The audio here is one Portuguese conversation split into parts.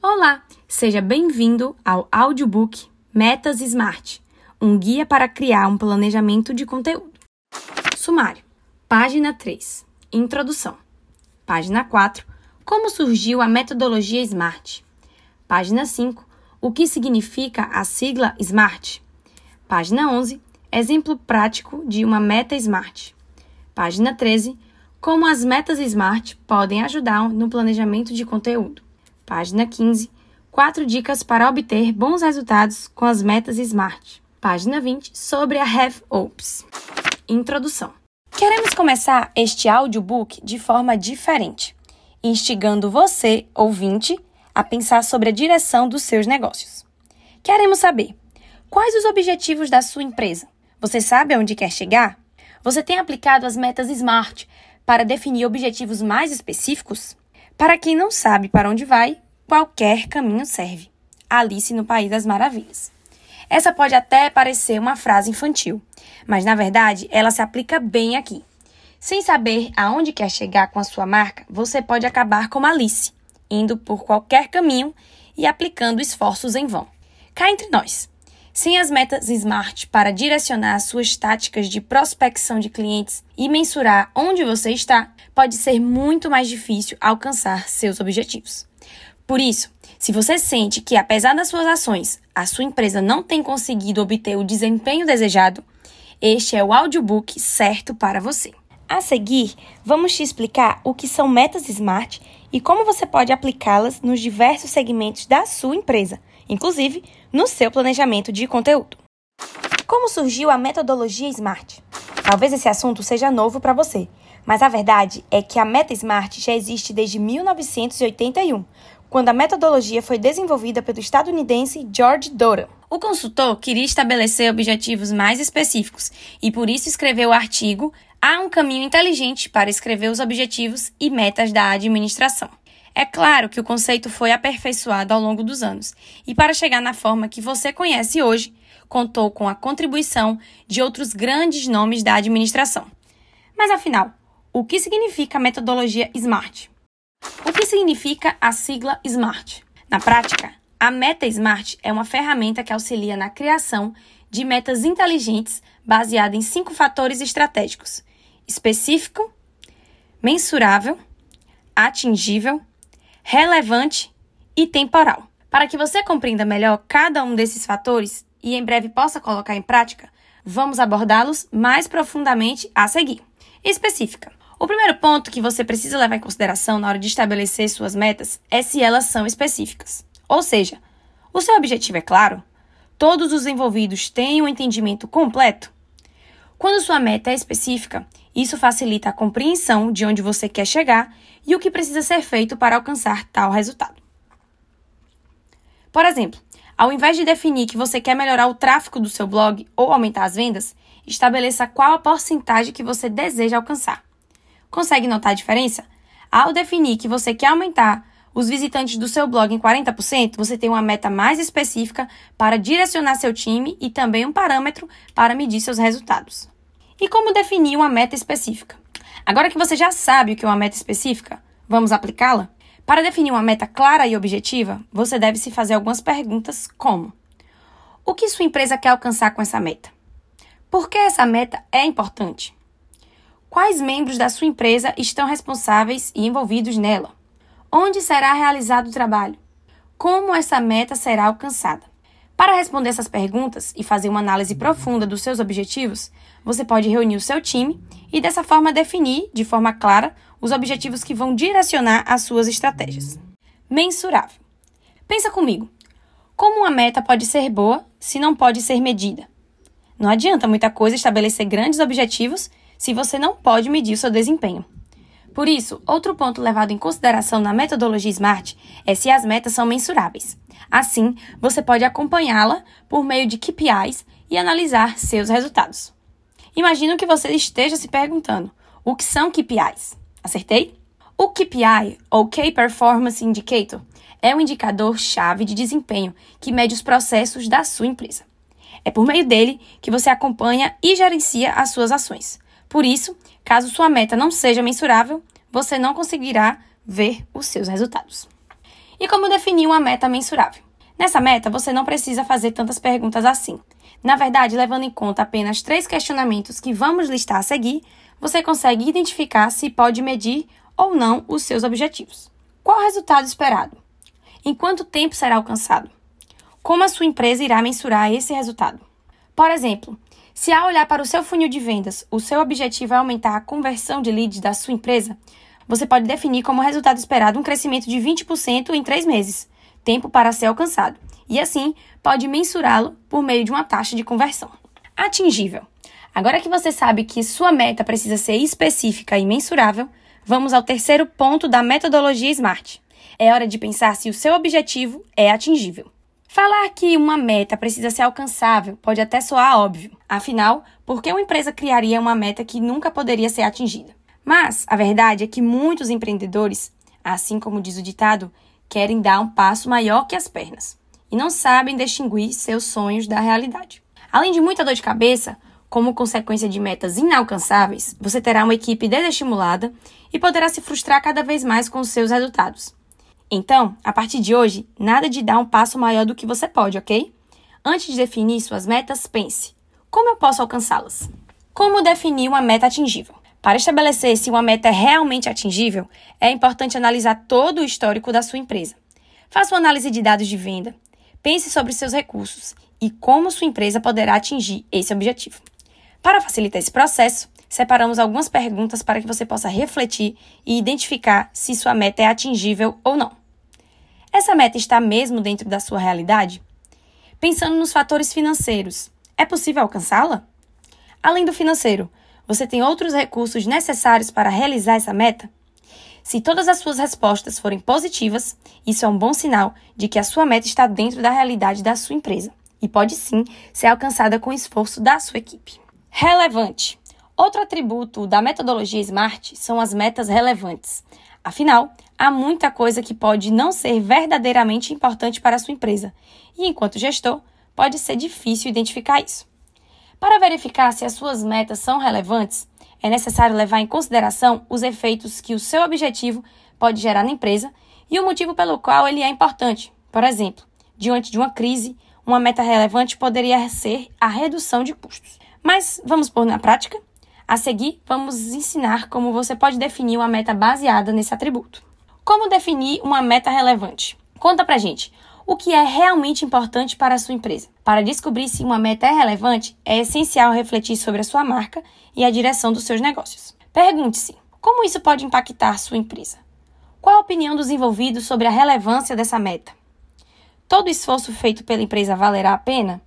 Olá, seja bem-vindo ao audiobook Metas Smart, um guia para criar um planejamento de conteúdo. Sumário. Página 3. Introdução. Página 4. Como surgiu a metodologia SMART. Página 5. O que significa a sigla SMART. Página 11. Exemplo prático de uma meta SMART. Página 13. Como as metas SMART podem ajudar no planejamento de conteúdo. Página 15. Quatro dicas para obter bons resultados com as metas SMART. Página 20. Sobre a Have Ops. Introdução. Queremos começar este audiobook de forma diferente, instigando você, ouvinte, a pensar sobre a direção dos seus negócios. Queremos saber quais os objetivos da sua empresa. Você sabe aonde quer chegar? Você tem aplicado as metas SMART para definir objetivos mais específicos? Para quem não sabe para onde vai, qualquer caminho serve. Alice no País das Maravilhas. Essa pode até parecer uma frase infantil, mas na verdade ela se aplica bem aqui. Sem saber aonde quer chegar com a sua marca, você pode acabar como Alice, indo por qualquer caminho e aplicando esforços em vão. Cá entre nós. Sem as metas SMART para direcionar suas táticas de prospecção de clientes e mensurar onde você está, pode ser muito mais difícil alcançar seus objetivos. Por isso, se você sente que, apesar das suas ações, a sua empresa não tem conseguido obter o desempenho desejado, este é o audiobook certo para você. A seguir, vamos te explicar o que são metas SMART e como você pode aplicá-las nos diversos segmentos da sua empresa, inclusive no seu planejamento de conteúdo. Como surgiu a metodologia SMART? Talvez esse assunto seja novo para você, mas a verdade é que a Meta Smart já existe desde 1981, quando a metodologia foi desenvolvida pelo estadunidense George Doran. O consultor queria estabelecer objetivos mais específicos e por isso escreveu o artigo Há um caminho inteligente para escrever os objetivos e metas da administração. É claro que o conceito foi aperfeiçoado ao longo dos anos e, para chegar na forma que você conhece hoje, contou com a contribuição de outros grandes nomes da administração. Mas afinal, o que significa a metodologia SMART? O que significa a sigla SMART? Na prática, a Meta Smart é uma ferramenta que auxilia na criação de metas inteligentes baseada em cinco fatores estratégicos: específico, mensurável, atingível, relevante e temporal. Para que você compreenda melhor cada um desses fatores e em breve possa colocar em prática, vamos abordá-los mais profundamente a seguir. Específica. O primeiro ponto que você precisa levar em consideração na hora de estabelecer suas metas é se elas são específicas. Ou seja, o seu objetivo é claro? Todos os envolvidos têm um entendimento completo? Quando sua meta é específica, isso facilita a compreensão de onde você quer chegar e o que precisa ser feito para alcançar tal resultado. Por exemplo, ao invés de definir que você quer melhorar o tráfego do seu blog ou aumentar as vendas, estabeleça qual a porcentagem que você deseja alcançar. Consegue notar a diferença? Ao definir que você quer aumentar os visitantes do seu blog em 40%, você tem uma meta mais específica para direcionar seu time e também um parâmetro para medir seus resultados. E como definir uma meta específica? Agora que você já sabe o que é uma meta específica, vamos aplicá-la? Para definir uma meta clara e objetiva, você deve se fazer algumas perguntas como: O que sua empresa quer alcançar com essa meta? Por que essa meta é importante? Quais membros da sua empresa estão responsáveis e envolvidos nela? Onde será realizado o trabalho? Como essa meta será alcançada? Para responder essas perguntas e fazer uma análise profunda dos seus objetivos, você pode reunir o seu time e dessa forma definir, de forma clara, os objetivos que vão direcionar as suas estratégias. Mensurável. Pensa comigo. Como uma meta pode ser boa se não pode ser medida? Não adianta muita coisa estabelecer grandes objetivos se você não pode medir o seu desempenho. Por isso, outro ponto levado em consideração na metodologia SMART é se as metas são mensuráveis. Assim, você pode acompanhá-la por meio de KPIs e analisar seus resultados. Imagino que você esteja se perguntando: o que são KPIs? Acertei? O KPI, ou Key Performance Indicator, é um indicador-chave de desempenho que mede os processos da sua empresa. É por meio dele que você acompanha e gerencia as suas ações. Por isso, caso sua meta não seja mensurável, você não conseguirá ver os seus resultados. E como definir uma meta mensurável? Nessa meta, você não precisa fazer tantas perguntas assim. Na verdade, levando em conta apenas três questionamentos que vamos listar a seguir, você consegue identificar se pode medir ou não os seus objetivos. Qual o resultado esperado? Em quanto tempo será alcançado? Como a sua empresa irá mensurar esse resultado? Por exemplo, se ao olhar para o seu funil de vendas, o seu objetivo é aumentar a conversão de leads da sua empresa, você pode definir como resultado esperado um crescimento de 20% em três meses, tempo para ser alcançado, e assim pode mensurá-lo por meio de uma taxa de conversão. Atingível. Agora que você sabe que sua meta precisa ser específica e mensurável, vamos ao terceiro ponto da metodologia SMART. É hora de pensar se o seu objetivo é atingível. Falar que uma meta precisa ser alcançável pode até soar óbvio. Afinal, por que uma empresa criaria uma meta que nunca poderia ser atingida? Mas a verdade é que muitos empreendedores, assim como diz o ditado, querem dar um passo maior que as pernas e não sabem distinguir seus sonhos da realidade. Além de muita dor de cabeça, como consequência de metas inalcançáveis, você terá uma equipe desestimulada e poderá se frustrar cada vez mais com os seus resultados. Então, a partir de hoje, nada de dar um passo maior do que você pode, ok? Antes de definir suas metas, pense: como eu posso alcançá-las? Como definir uma meta atingível? Para estabelecer se uma meta é realmente atingível, é importante analisar todo o histórico da sua empresa. Faça uma análise de dados de venda, pense sobre seus recursos e como sua empresa poderá atingir esse objetivo. Para facilitar esse processo, separamos algumas perguntas para que você possa refletir e identificar se sua meta é atingível ou não. Essa meta está mesmo dentro da sua realidade? Pensando nos fatores financeiros, é possível alcançá-la? Além do financeiro, você tem outros recursos necessários para realizar essa meta? Se todas as suas respostas forem positivas, isso é um bom sinal de que a sua meta está dentro da realidade da sua empresa e pode sim ser alcançada com o esforço da sua equipe. Relevante. Outro atributo da metodologia SMART são as metas relevantes. Afinal, há muita coisa que pode não ser verdadeiramente importante para a sua empresa, e enquanto gestor, pode ser difícil identificar isso. Para verificar se as suas metas são relevantes, é necessário levar em consideração os efeitos que o seu objetivo pode gerar na empresa e o motivo pelo qual ele é importante. Por exemplo, diante de uma crise, uma meta relevante poderia ser a redução de custos. Mas vamos pôr na prática? A seguir, vamos ensinar como você pode definir uma meta baseada nesse atributo. Como definir uma meta relevante? Conta pra gente o que é realmente importante para a sua empresa. Para descobrir se uma meta é relevante, é essencial refletir sobre a sua marca e a direção dos seus negócios. Pergunte-se: como isso pode impactar sua empresa? Qual a opinião dos envolvidos sobre a relevância dessa meta? Todo esforço feito pela empresa valerá a pena?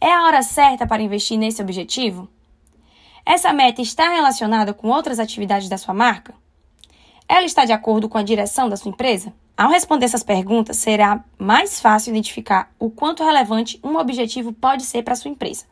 É a hora certa para investir nesse objetivo? Essa meta está relacionada com outras atividades da sua marca? Ela está de acordo com a direção da sua empresa? Ao responder essas perguntas, será mais fácil identificar o quanto relevante um objetivo pode ser para a sua empresa.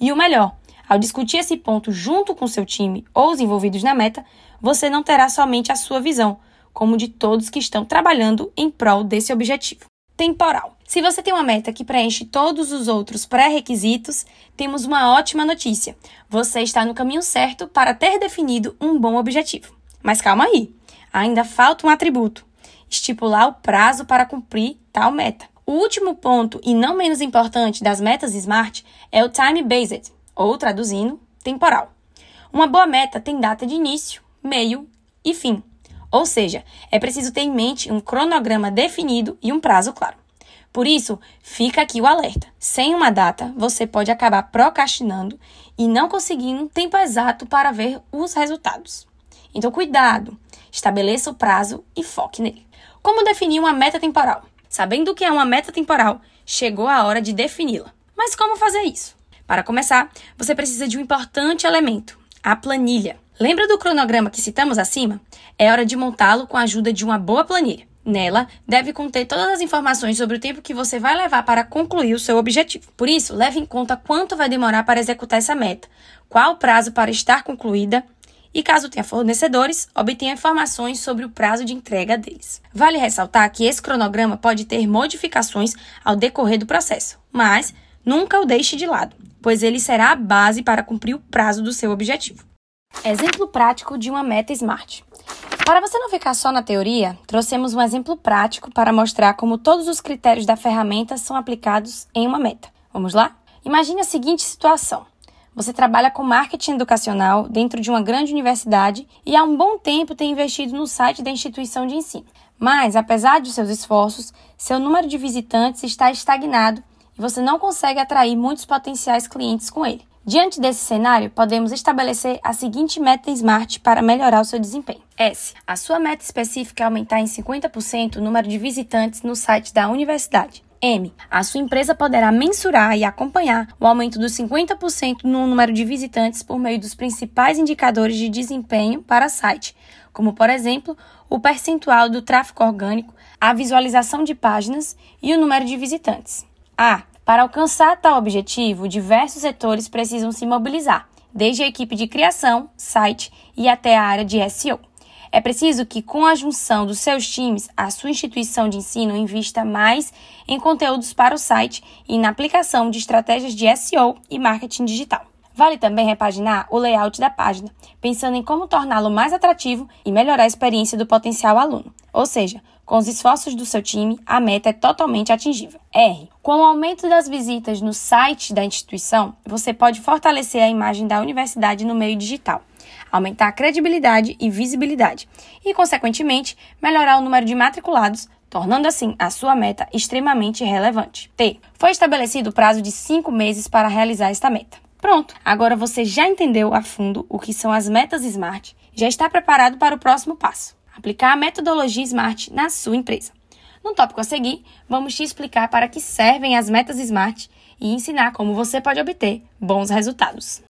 E o melhor, ao discutir esse ponto junto com seu time ou os envolvidos na meta, você não terá somente a sua visão, como de todos que estão trabalhando em prol desse objetivo. Temporal. Se você tem uma meta que preenche todos os outros pré-requisitos, temos uma ótima notícia. Você está no caminho certo para ter definido um bom objetivo. Mas calma aí, ainda falta um atributo: estipular o prazo para cumprir tal meta. O último ponto, e não menos importante, das metas SMART é o time-based, ou traduzindo, temporal. Uma boa meta tem data de início, meio e fim. Ou seja, é preciso ter em mente um cronograma definido e um prazo claro. Por isso, fica aqui o alerta. Sem uma data, você pode acabar procrastinando e não conseguindo um tempo exato para ver os resultados. Então, cuidado! Estabeleça o prazo e foque nele. Como definir uma meta temporal? Sabendo o que é uma meta temporal, chegou a hora de defini-la. Mas como fazer isso? Para começar, você precisa de um importante elemento: a planilha. Lembra do cronograma que citamos acima? É hora de montá-lo com a ajuda de uma boa planilha. Nela, deve conter todas as informações sobre o tempo que você vai levar para concluir o seu objetivo. Por isso, leve em conta quanto vai demorar para executar essa meta, qual o prazo para estar concluída e, caso tenha fornecedores, obtenha informações sobre o prazo de entrega deles. Vale ressaltar que esse cronograma pode ter modificações ao decorrer do processo, mas nunca o deixe de lado, pois ele será a base para cumprir o prazo do seu objetivo. Exemplo prático de uma meta SMART. Para você não ficar só na teoria, trouxemos um exemplo prático para mostrar como todos os critérios da ferramenta são aplicados em uma meta. Vamos lá? Imagine a seguinte situação. Você trabalha com marketing educacional dentro de uma grande universidade e há um bom tempo tem investido no site da instituição de ensino. Mas, apesar de seus esforços, seu número de visitantes está estagnado e você não consegue atrair muitos potenciais clientes com ele. Diante desse cenário, podemos estabelecer a seguinte meta SMART para melhorar o seu desempenho. S. A sua meta específica é aumentar em 50% o número de visitantes no site da universidade. M. A sua empresa poderá mensurar e acompanhar o aumento dos 50% no número de visitantes por meio dos principais indicadores de desempenho para site, como, por exemplo, o percentual do tráfego orgânico, a visualização de páginas e o número de visitantes. A. Para alcançar tal objetivo, diversos setores precisam se mobilizar, desde a equipe de criação, site e até a área de SEO. É preciso que, com a junção dos seus times, a sua instituição de ensino invista mais em conteúdos para o site e na aplicação de estratégias de SEO e marketing digital. Vale também repaginar o layout da página, pensando em como torná-lo mais atrativo e melhorar a experiência do potencial aluno. Ou seja, com os esforços do seu time, a meta é totalmente atingível. R. Com o aumento das visitas no site da instituição, você pode fortalecer a imagem da universidade no meio digital aumentar a credibilidade e visibilidade e, consequentemente, melhorar o número de matriculados, tornando assim a sua meta extremamente relevante. T. Foi estabelecido o prazo de cinco meses para realizar esta meta. Pronto, agora você já entendeu a fundo o que são as metas SMART, já está preparado para o próximo passo: aplicar a metodologia SMART na sua empresa. No tópico a seguir, vamos te explicar para que servem as metas SMART e ensinar como você pode obter bons resultados.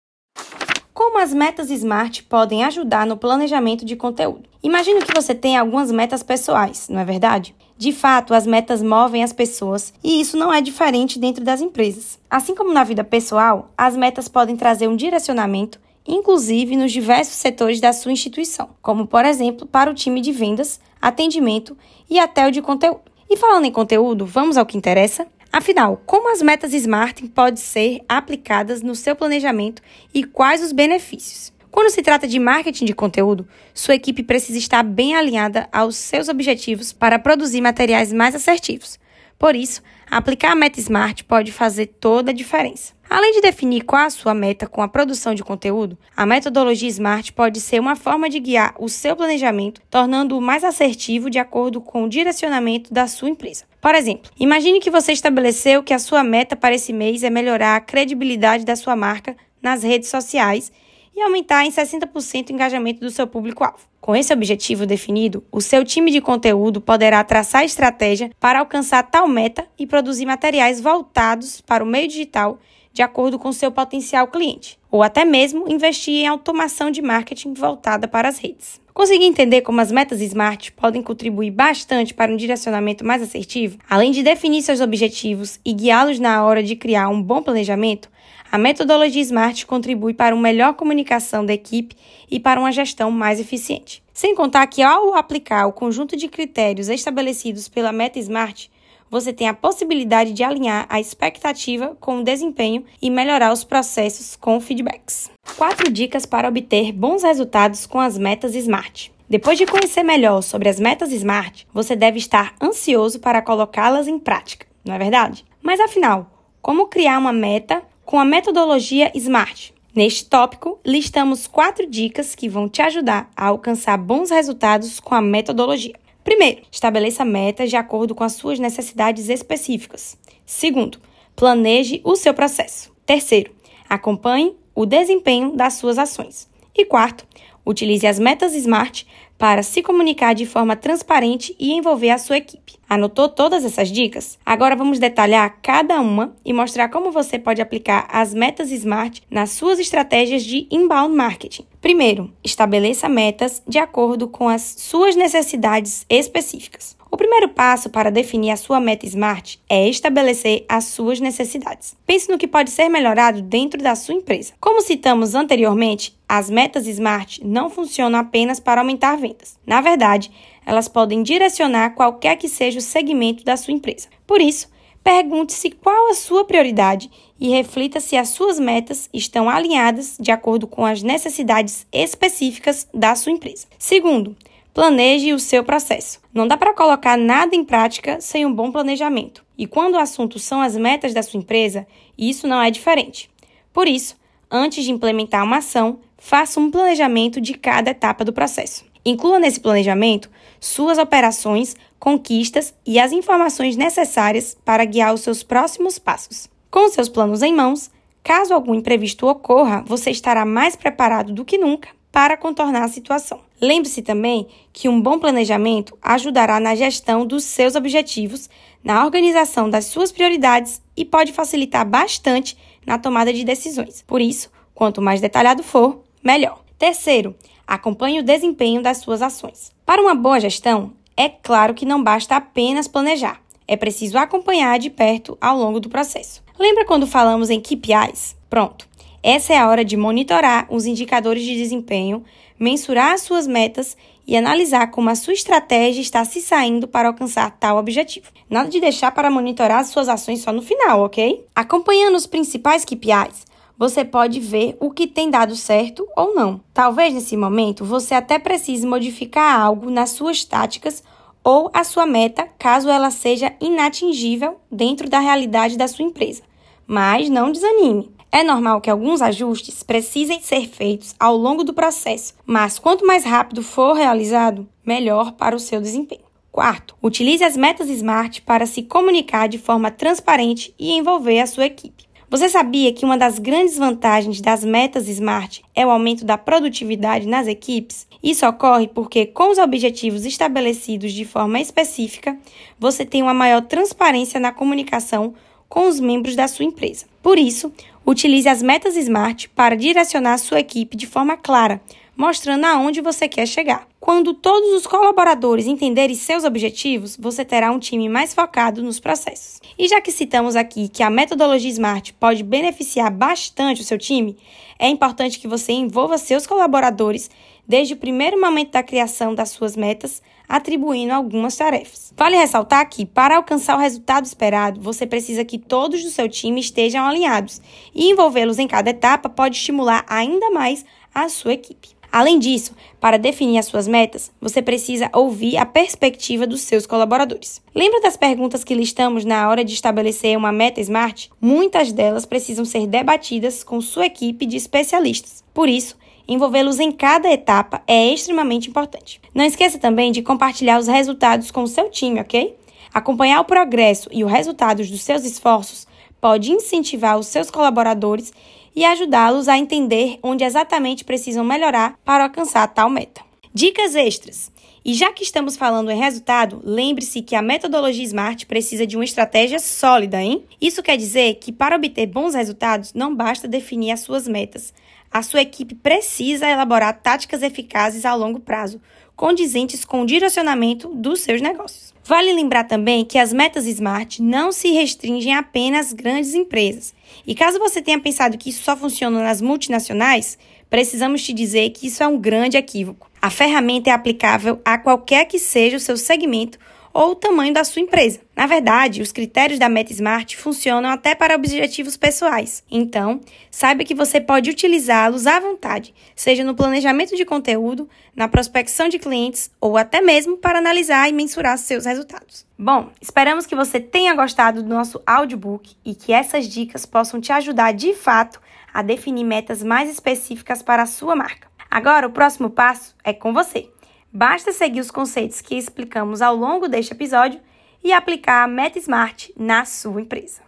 Como as metas SMART podem ajudar no planejamento de conteúdo? Imagino que você tem algumas metas pessoais, não é verdade? De fato, as metas movem as pessoas e isso não é diferente dentro das empresas. Assim como na vida pessoal, as metas podem trazer um direcionamento, inclusive nos diversos setores da sua instituição, como por exemplo para o time de vendas, atendimento e até o de conteúdo. E falando em conteúdo, vamos ao que interessa? Afinal, como as metas SMART podem ser aplicadas no seu planejamento e quais os benefícios? Quando se trata de marketing de conteúdo, sua equipe precisa estar bem alinhada aos seus objetivos para produzir materiais mais assertivos. Por isso, aplicar a meta SMART pode fazer toda a diferença. Além de definir qual a sua meta com a produção de conteúdo, a metodologia SMART pode ser uma forma de guiar o seu planejamento, tornando-o mais assertivo de acordo com o direcionamento da sua empresa. Por exemplo, imagine que você estabeleceu que a sua meta para esse mês é melhorar a credibilidade da sua marca nas redes sociais e aumentar em 60% o engajamento do seu público-alvo. Com esse objetivo definido, o seu time de conteúdo poderá traçar estratégia para alcançar tal meta e produzir materiais voltados para o meio digital de acordo com seu potencial cliente, ou até mesmo investir em automação de marketing voltada para as redes. Conseguir entender como as metas SMART podem contribuir bastante para um direcionamento mais assertivo, além de definir seus objetivos e guiá-los na hora de criar um bom planejamento, a metodologia SMART contribui para uma melhor comunicação da equipe e para uma gestão mais eficiente. Sem contar que, ao aplicar o conjunto de critérios estabelecidos pela Meta SMART, você tem a possibilidade de alinhar a expectativa com o desempenho e melhorar os processos com feedbacks. Quatro dicas para obter bons resultados com as metas SMART. Depois de conhecer melhor sobre as metas SMART, você deve estar ansioso para colocá-las em prática, não é verdade? Mas afinal, como criar uma meta com a metodologia SMART. Neste tópico, listamos quatro dicas que vão te ajudar a alcançar bons resultados com a metodologia. Primeiro, estabeleça metas de acordo com as suas necessidades específicas. Segundo, planeje o seu processo. Terceiro, acompanhe o desempenho das suas ações. E quarto, utilize as metas SMART para se comunicar de forma transparente e envolver a sua equipe. Anotou todas essas dicas? Agora vamos detalhar cada uma e mostrar como você pode aplicar as metas SMART nas suas estratégias de inbound marketing. Primeiro, estabeleça metas de acordo com as suas necessidades específicas. O primeiro passo para definir a sua meta SMART é estabelecer as suas necessidades. Pense no que pode ser melhorado dentro da sua empresa. Como citamos anteriormente, as metas SMART não funcionam apenas para aumentar vendas. Na verdade, elas podem direcionar qualquer que seja o segmento da sua empresa. Por isso, pergunte-se qual a sua prioridade e reflita se as suas metas estão alinhadas de acordo com as necessidades específicas da sua empresa. Segundo, Planeje o seu processo. Não dá para colocar nada em prática sem um bom planejamento. E quando o assunto são as metas da sua empresa, isso não é diferente. Por isso, antes de implementar uma ação, faça um planejamento de cada etapa do processo. Inclua nesse planejamento suas operações, conquistas e as informações necessárias para guiar os seus próximos passos. Com seus planos em mãos, caso algum imprevisto ocorra, você estará mais preparado do que nunca para contornar a situação. Lembre-se também que um bom planejamento ajudará na gestão dos seus objetivos, na organização das suas prioridades e pode facilitar bastante na tomada de decisões. Por isso, quanto mais detalhado for, melhor. Terceiro, acompanhe o desempenho das suas ações. Para uma boa gestão, é claro que não basta apenas planejar. É preciso acompanhar de perto ao longo do processo. Lembra quando falamos em KPIs? Pronto. Essa é a hora de monitorar os indicadores de desempenho, mensurar as suas metas e analisar como a sua estratégia está se saindo para alcançar tal objetivo. Nada de deixar para monitorar as suas ações só no final, ok? Acompanhando os principais KPIs, você pode ver o que tem dado certo ou não. Talvez nesse momento você até precise modificar algo nas suas táticas ou a sua meta, caso ela seja inatingível dentro da realidade da sua empresa. Mas não desanime. É normal que alguns ajustes precisem ser feitos ao longo do processo, mas quanto mais rápido for realizado, melhor para o seu desempenho. Quarto, utilize as metas SMART para se comunicar de forma transparente e envolver a sua equipe. Você sabia que uma das grandes vantagens das metas SMART é o aumento da produtividade nas equipes? Isso ocorre porque, com os objetivos estabelecidos de forma específica, você tem uma maior transparência na comunicação com os membros da sua empresa. Por isso, utilize as metas SMART para direcionar sua equipe de forma clara, mostrando aonde você quer chegar. Quando todos os colaboradores entenderem seus objetivos, você terá um time mais focado nos processos. E já que citamos aqui que a metodologia SMART pode beneficiar bastante o seu time, é importante que você envolva seus colaboradores desde o primeiro momento da criação das suas metas, atribuindo algumas tarefas. Vale ressaltar que, para alcançar o resultado esperado, você precisa que todos do seu time estejam alinhados, e envolvê-los em cada etapa pode estimular ainda mais a sua equipe. Além disso, para definir as suas metas, você precisa ouvir a perspectiva dos seus colaboradores. Lembra das perguntas que listamos na hora de estabelecer uma meta SMART? Muitas delas precisam ser debatidas com sua equipe de especialistas. Por isso, envolvê-los em cada etapa é extremamente importante. Não esqueça também de compartilhar os resultados com o seu time, ok? Acompanhar o progresso e os resultados dos seus esforços pode incentivar os seus colaboradores e ajudá-los a entender onde exatamente precisam melhorar para alcançar tal meta. Dicas extras. E já que estamos falando em resultado, lembre-se que a metodologia SMART precisa de uma estratégia sólida, hein? Isso quer dizer que para obter bons resultados não basta definir as suas metas. A sua equipe precisa elaborar táticas eficazes a longo prazo, condizentes com o direcionamento dos seus negócios. Vale lembrar também que as metas SMART não se restringem apenas às grandes empresas. E caso você tenha pensado que isso só funciona nas multinacionais, precisamos te dizer que isso é um grande equívoco. A ferramenta é aplicável a qualquer que seja o seu segmento ou o tamanho da sua empresa. Na verdade, os critérios da Meta Smart funcionam até para objetivos pessoais. Então, saiba que você pode utilizá-los à vontade, seja no planejamento de conteúdo, na prospecção de clientes ou até mesmo para analisar e mensurar seus resultados. Bom, esperamos que você tenha gostado do nosso audiobook e que essas dicas possam te ajudar de fato a definir metas mais específicas para a sua marca. Agora, o próximo passo é com você. Basta seguir os conceitos que explicamos ao longo deste episódio e aplicar a Meta Smart na sua empresa.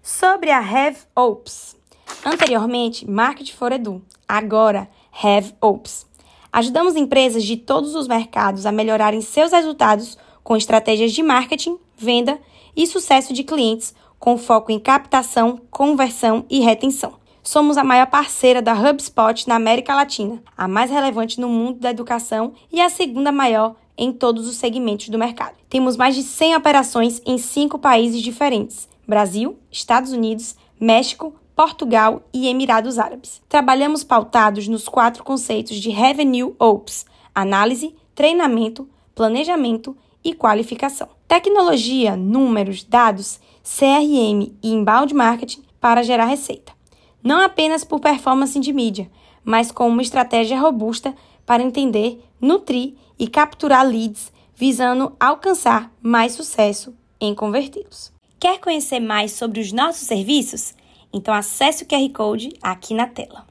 Sobre a Have Ops. Anteriormente, Market for Edu. Agora, Have Ops. Ajudamos empresas de todos os mercados a melhorarem seus resultados com estratégias de marketing, venda e sucesso de clientes, com foco em captação, conversão e retenção. Somos a maior parceira da HubSpot na América Latina, a mais relevante no mundo da educação e a segunda maior em todos os segmentos do mercado. Temos mais de 100 operações em cinco países diferentes: Brasil, Estados Unidos, México, Portugal e Emirados Árabes. Trabalhamos pautados nos quatro conceitos de Revenue Ops: análise, treinamento, planejamento e qualificação. Tecnologia, números, dados, CRM e inbound marketing para gerar receita não apenas por performance de mídia, mas com uma estratégia robusta para entender, nutrir e capturar leads, visando alcançar mais sucesso em convertê-los. Quer conhecer mais sobre os nossos serviços? Então acesse o QR Code aqui na tela.